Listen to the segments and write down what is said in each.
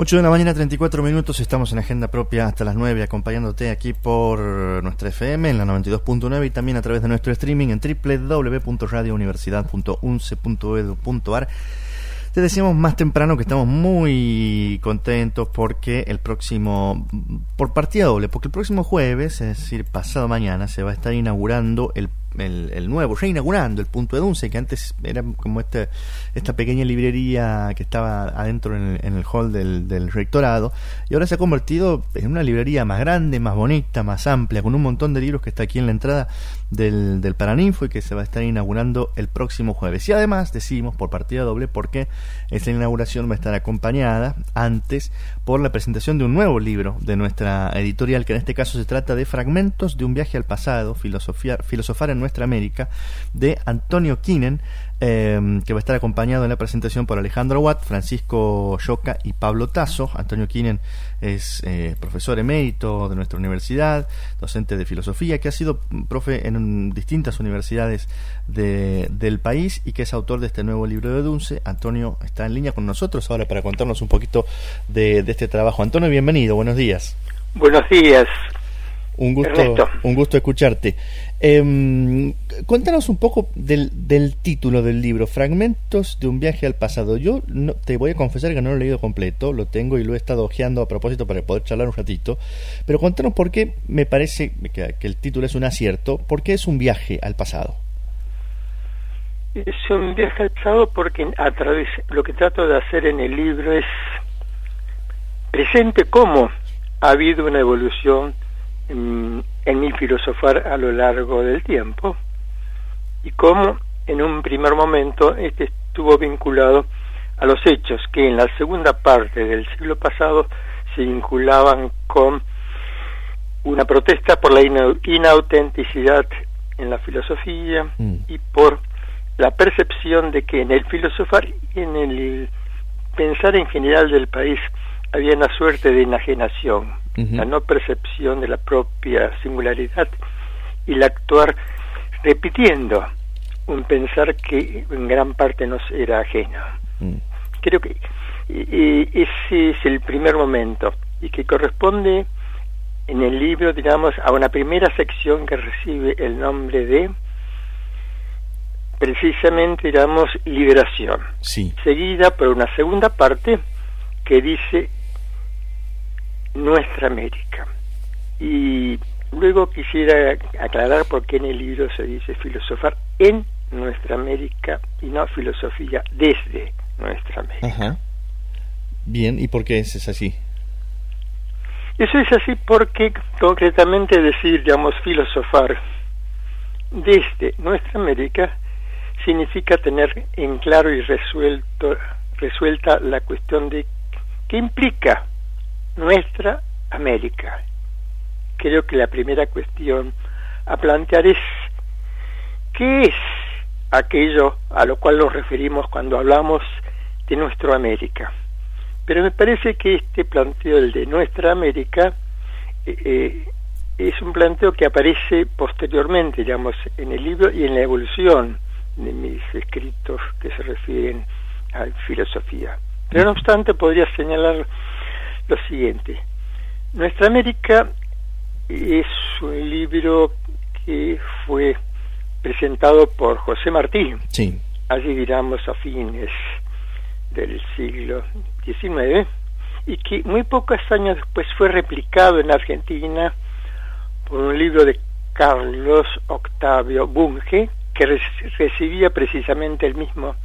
8 de la mañana, 34 minutos, estamos en agenda propia hasta las 9, acompañándote aquí por nuestra FM en la 92.9 y también a través de nuestro streaming en www.radiouniversidad.unce.edu.ar. Te decíamos más temprano que estamos muy contentos porque el próximo, por partida doble, porque el próximo jueves, es decir, pasado mañana, se va a estar inaugurando el el, el, nuevo, reinaugurando el punto de Dunce, que antes era como este, esta pequeña librería que estaba adentro en el, hall del, del, rectorado, y ahora se ha convertido en una librería más grande, más bonita, más amplia, con un montón de libros que está aquí en la entrada del, del Paraninfo y que se va a estar inaugurando el próximo jueves. Y además decimos por partida doble porque esa inauguración va a estar acompañada antes por la presentación de un nuevo libro de nuestra editorial, que en este caso se trata de Fragmentos de un viaje al pasado, filosofía, filosofar en nuestra América, de Antonio Kinen, eh, que va a estar acompañado en la presentación por Alejandro Watt, Francisco Yoca y Pablo Tazo. Antonio Kinen es eh, profesor emérito de nuestra universidad, docente de filosofía, que ha sido profe en distintas universidades de, del país y que es autor de este nuevo libro de Dunce. Antonio está en línea con nosotros ahora para contarnos un poquito de, de este trabajo. Antonio, bienvenido, buenos días. Buenos días. Un gusto, un gusto escucharte. Eh, cuéntanos un poco del, del, título del libro, Fragmentos de un viaje al pasado. Yo no, te voy a confesar que no lo he leído completo, lo tengo y lo he estado ojeando a propósito para poder charlar un ratito, pero cuéntanos por qué me parece que, que el título es un acierto, ¿por qué es un viaje al pasado? Es un viaje al pasado porque a través, lo que trato de hacer en el libro es presente cómo ha habido una evolución en, en, mi filosofar a lo largo del tiempo y cómo en un primer momento este estuvo vinculado a los hechos que en la segunda parte del siglo pasado se vinculaban con una protesta por la inautenticidad en la filosofía mm. y por la percepción de que en el filosofar y en el pensar en general del país había una suerte de enajenación la no percepción de la propia singularidad y el actuar repitiendo un pensar que en gran parte nos era ajeno. Mm. Creo que ese es el primer momento y que corresponde en el libro, digamos, a una primera sección que recibe el nombre de precisamente, digamos, liberación. Sí. Seguida por una segunda parte que dice nuestra América. Y luego quisiera aclarar por qué en el libro se dice filosofar en nuestra América y no filosofía desde nuestra América. Bien, ¿y por qué es así? Eso es así porque concretamente decir, digamos, filosofar desde nuestra América significa tener en claro y resuelto, resuelta la cuestión de qué implica nuestra América. Creo que la primera cuestión a plantear es ¿qué es aquello a lo cual nos referimos cuando hablamos de nuestra América? Pero me parece que este planteo, el de nuestra América, eh, eh, es un planteo que aparece posteriormente, digamos, en el libro y en la evolución de mis escritos que se refieren a filosofía. Pero no obstante, podría señalar lo siguiente. Nuestra América es un libro que fue presentado por José Martí, sí. allí digamos a fines del siglo XIX, y que muy pocos años después fue replicado en Argentina por un libro de Carlos Octavio Bunge, que recibía precisamente el mismo,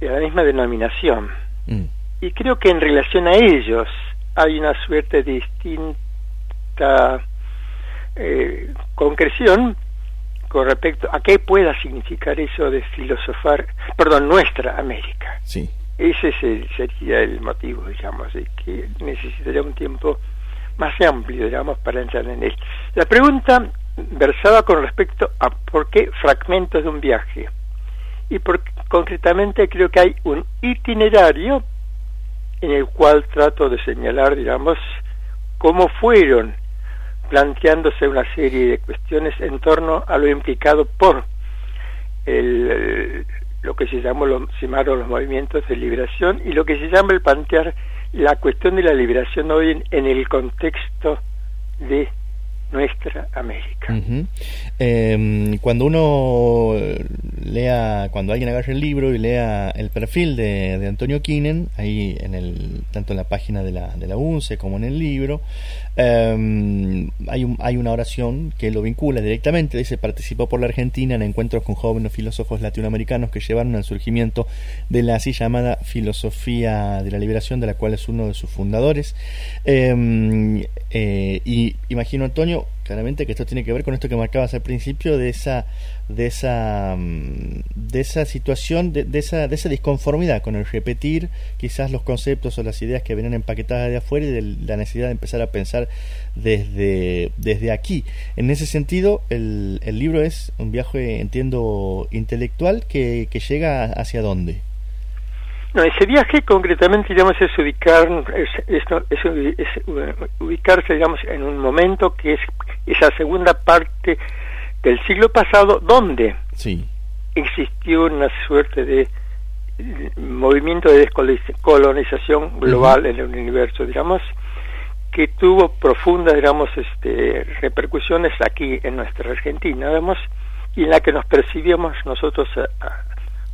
la misma denominación. Mm y creo que en relación a ellos hay una suerte de distinta eh, concreción con respecto a qué pueda significar eso de filosofar, perdón, nuestra América. Sí. Ese sería el motivo, digamos, de que necesitaría un tiempo más amplio, digamos, para entrar en él. La pregunta versaba con respecto a por qué fragmentos de un viaje. Y por, concretamente creo que hay un itinerario en el cual trato de señalar, digamos, cómo fueron planteándose una serie de cuestiones en torno a lo implicado por el, lo que se llamó los, llamaron los movimientos de liberación y lo que se llama el plantear la cuestión de la liberación hoy en el contexto de nuestra América. Em, cuando uno lea, cuando alguien agarre el libro y lea el perfil de, Antonio Kinen, ahí en el, tanto en la página de la, de la UNCE como en el libro, em, hay, un, hay una oración que lo vincula directamente, dice, participó por la Argentina en encuentros con jóvenes filósofos latinoamericanos que llevaron al surgimiento de la así llamada filosofía de la liberación, de la cual es uno de sus fundadores. Em, eh, y imagino, Antonio, claramente que esto tiene que ver con esto que marcabas al principio de esa de esa mm, de esa situación de, esa de esa disconformidad con el repetir quizás los conceptos o las ideas que vienen empaquetadas de afuera y de la necesidad de empezar a pensar desde desde aquí. En ese sentido el, el libro es un viaje entiendo intelectual que, que llega hacia dónde no, ese viaje concretamente, digamos, es ubicar, es, ubicarse, digamos, en un momento que es esa segunda parte del siglo pasado, donde sí. existió una suerte de movimiento de descolonización global en el universo, digamos, que tuvo profundas, digamos, este, repercusiones aquí en nuestra Argentina, digamos, y en la que nos percibíamos nosotros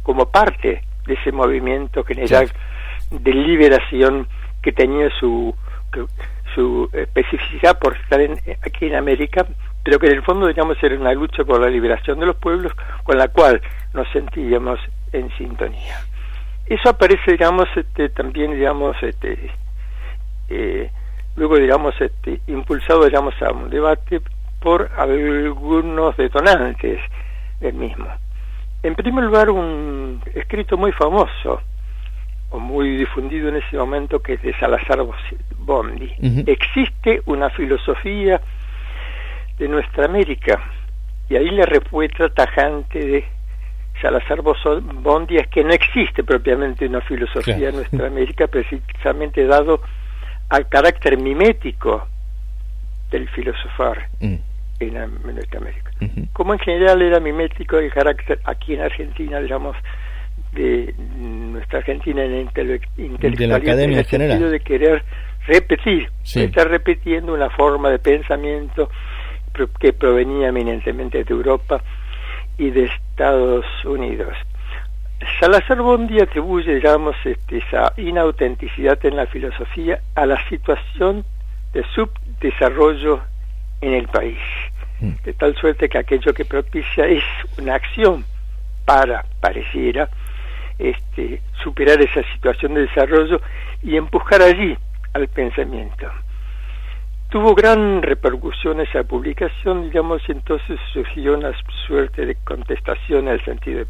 como parte de ese movimiento general de liberación que tenía su, su especificidad por estar aquí en América, pero que en el fondo, digamos, era una lucha por la liberación de los pueblos con la cual nos sentíamos en sintonía. Eso aparece, digamos, este, también, digamos, este, eh, luego, digamos, este, impulsado, digamos, a un debate por algunos detonantes del mismo. En primer lugar, un escrito muy famoso o muy difundido en ese momento que es de Salazar Bondi. Existe una filosofía de nuestra América y ahí la respuesta tajante de Salazar Bondi es que no existe propiamente una filosofía en nuestra América precisamente dado al carácter mimético del filosofar. Mm en, nuestra América. Como en general era mimético el carácter aquí en Argentina, digamos, de nuestra Argentina en intelectualidad, en el sentido de querer repetir, estar repitiendo una forma de pensamiento que provenía eminentemente de Europa y de Estados Unidos. Salazar Bondi atribuye, digamos, este, esa inautenticidad en la filosofía a la situación de subdesarrollo en el país. Mm. De tal suerte que aquello que propicia es una acción para, pareciera, este, superar esa situación de desarrollo y empujar allí al pensamiento. Tuvo gran repercusión esa publicación, digamos, y entonces surgió una suerte de contestación el sentido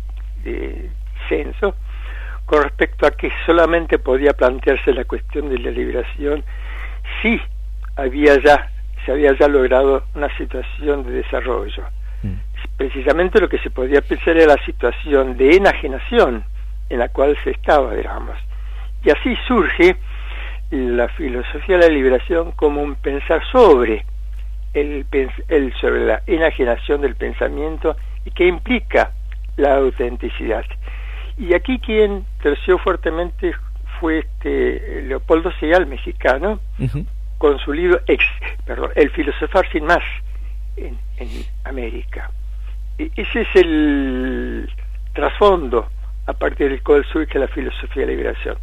de, de censo con respecto a que solamente podía plantearse la cuestión de la liberación si había ya se había ya logrado una situación de desarrollo. Mm. Precisamente lo que se podía pensar era la situación de enajenación en la cual se estaba, digamos. Y así surge la filosofía de la liberación como un pensar sobre el, el sobre la enajenación del pensamiento y que implica la autenticidad. Y aquí quien terció fuertemente fue este Leopoldo Segal, mexicano, con su libro ex, perdón, El filosofar sin más en, América. E, ese es el trasfondo a partir del cual surge la filosofía de liberación.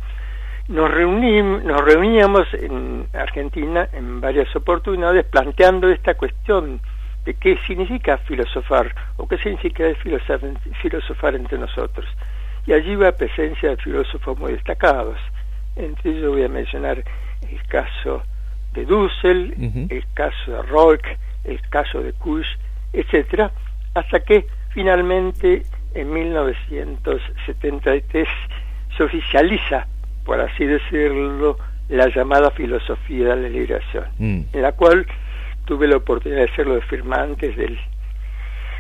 Nos, nos reuníamos en Argentina en varias oportunidades planteando esta cuestión de qué significa filosofar o qué significa filosofar entre nosotros. Y allí va presencia de filósofos muy destacados. Entre ellos voy a mencionar el caso de Dussel, el caso de Rock, el caso de Kusch, etcétera, hasta que finalmente en 1973 se oficializa, por así decirlo, la llamada filosofía de la liberación, mm. en la cual tuve la oportunidad de ser los firmantes del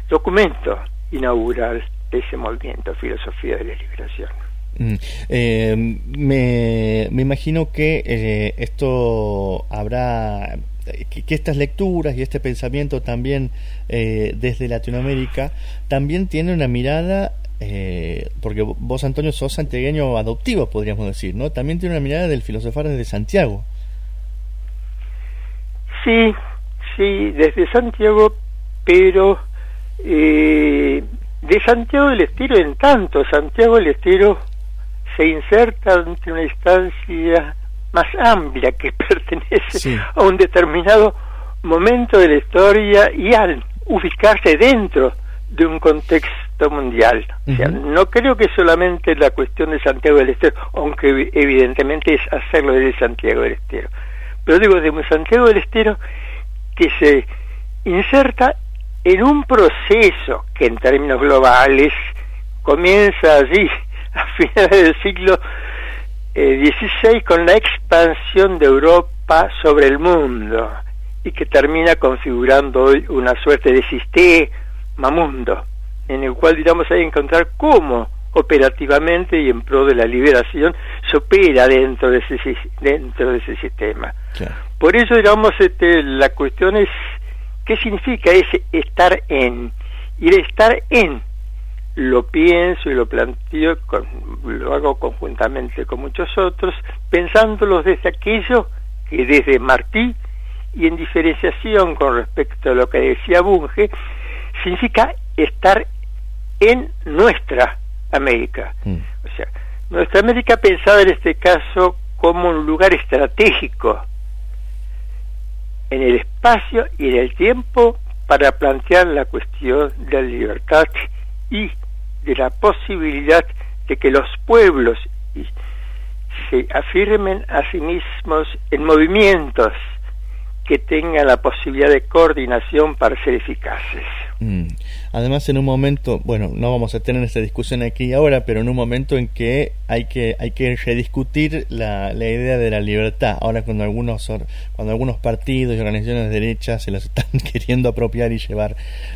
documento inaugural de ese movimiento, Filosofía de la Liberación. Mm. Eh, me, me, imagino que eh, esto habrá, que, estas lecturas y este pensamiento también eh, desde Latinoamérica también tiene una mirada eh, porque vos, Antonio, sos santiagueño adoptivo, podríamos decir, ¿no? También tiene una mirada del filosofar desde Santiago. Sí, sí, desde Santiago, pero eh, de Santiago del Estero en tanto, Santiago del Estero se inserta ante una instancia más amplia que pertenece a un determinado momento de la historia y al ubicarse dentro de un contexto mundial. o sea, no creo que solamente la cuestión de Santiago del Estero, aunque evidentemente es hacerlo desde Santiago del Estero. Pero digo, de Santiago del Estero que se inserta en un proceso que en términos globales comienza allí a finales del siglo XVI eh, con la expansión de Europa sobre el mundo y que termina configurando hoy una suerte de sistema mundo en el cual digamos hay que encontrar cómo operativamente y en pro de la liberación se opera dentro de ese dentro de ese sistema. Por eso digamos este la cuestión es qué significa ese estar en y el estar en lo pienso y lo planteo, lo hago conjuntamente con muchos otros, pensándolo desde aquello que desde Martí y en diferenciación con respecto a lo que decía Bunge, significa estar en nuestra América. Mm. O sea, nuestra América pensada en este caso como un lugar estratégico en el espacio y en el tiempo para plantear la cuestión de la libertad y de la posibilidad de que los pueblos se afirmen a sí mismos en movimientos que tengan la posibilidad de coordinación para ser eficaces. Mm. Además, en un momento, bueno, no vamos a tener esta discusión aquí ahora, pero en un momento en que hay que hay que rediscutir la, la idea de la libertad. Ahora, cuando algunos cuando algunos partidos y organizaciones de derecha se las están queriendo apropiar y llevar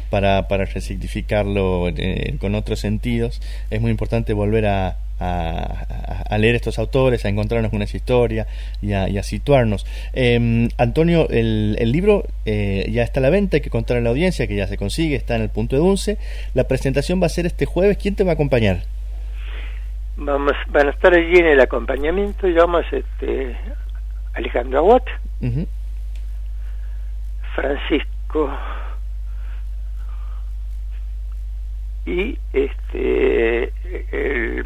para para resignificarlo eh, con otros sentidos, es muy importante volver a a, leer estos autores, a encontrarnos con esa historia y a, situarnos. Em, Antonio, el, el libro eh, ya está a la venta, hay que contar a la audiencia que ya se consigue, está en el punto de once. La presentación va a ser este jueves. ¿Quién te va a acompañar? Vamos, van a estar allí en el acompañamiento, digamos, este, Alejandro Aguat, Francisco y este el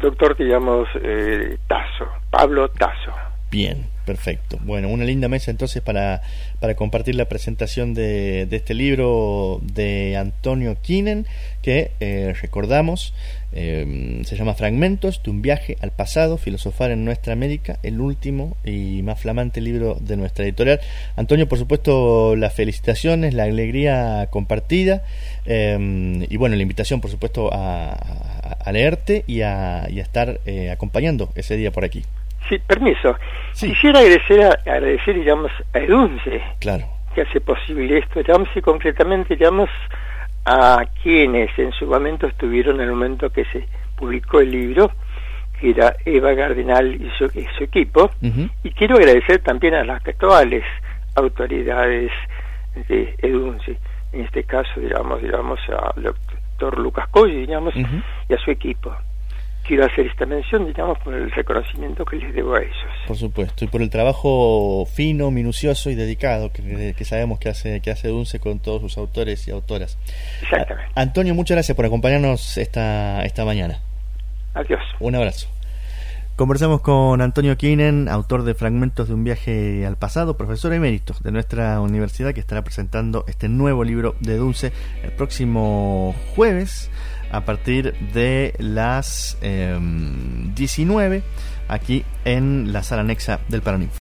doctor, digamos, eh, Tazo, Pablo Tazo. Bien, perfecto. Bueno, una linda mesa entonces para, para compartir la presentación de, de este libro de Antonio Kinen, que eh, recordamos, eh, se llama Fragmentos de un viaje al pasado, filosofar en nuestra América, el último y más flamante libro de nuestra editorial. Antonio, por supuesto, las felicitaciones, la alegría compartida y bueno, la invitación, por supuesto, a, a, leerte y a, y a estar acompañando ese día por aquí. Sí, permiso. Quisiera agradecer, a, agradecer, digamos, a Edunce, claro. que hace posible esto, digamos, y concretamente, digamos, a quienes en su momento estuvieron en el momento que se publicó el libro, que era Eva Gardenal y su, equipo, y quiero agradecer también a las actuales autoridades de Edunce, en este caso, digamos, digamos, al doctor Lucas Coy, digamos, y a su equipo quiero hacer esta mención, digamos, por el reconocimiento que les debo a ellos. Por supuesto, y por el trabajo fino, minucioso y dedicado que, sabemos que hace, que hace Dunce con todos sus autores y autoras. Exactamente. Antonio, muchas gracias por acompañarnos esta, esta mañana. Adiós. Un abrazo. Conversamos con Antonio Kinen, autor de Fragmentos de un viaje al pasado, profesor emérito de nuestra universidad, que estará presentando este nuevo libro de Dulce el próximo jueves a partir de las 19 em, aquí en la sala anexa del Paraninfo.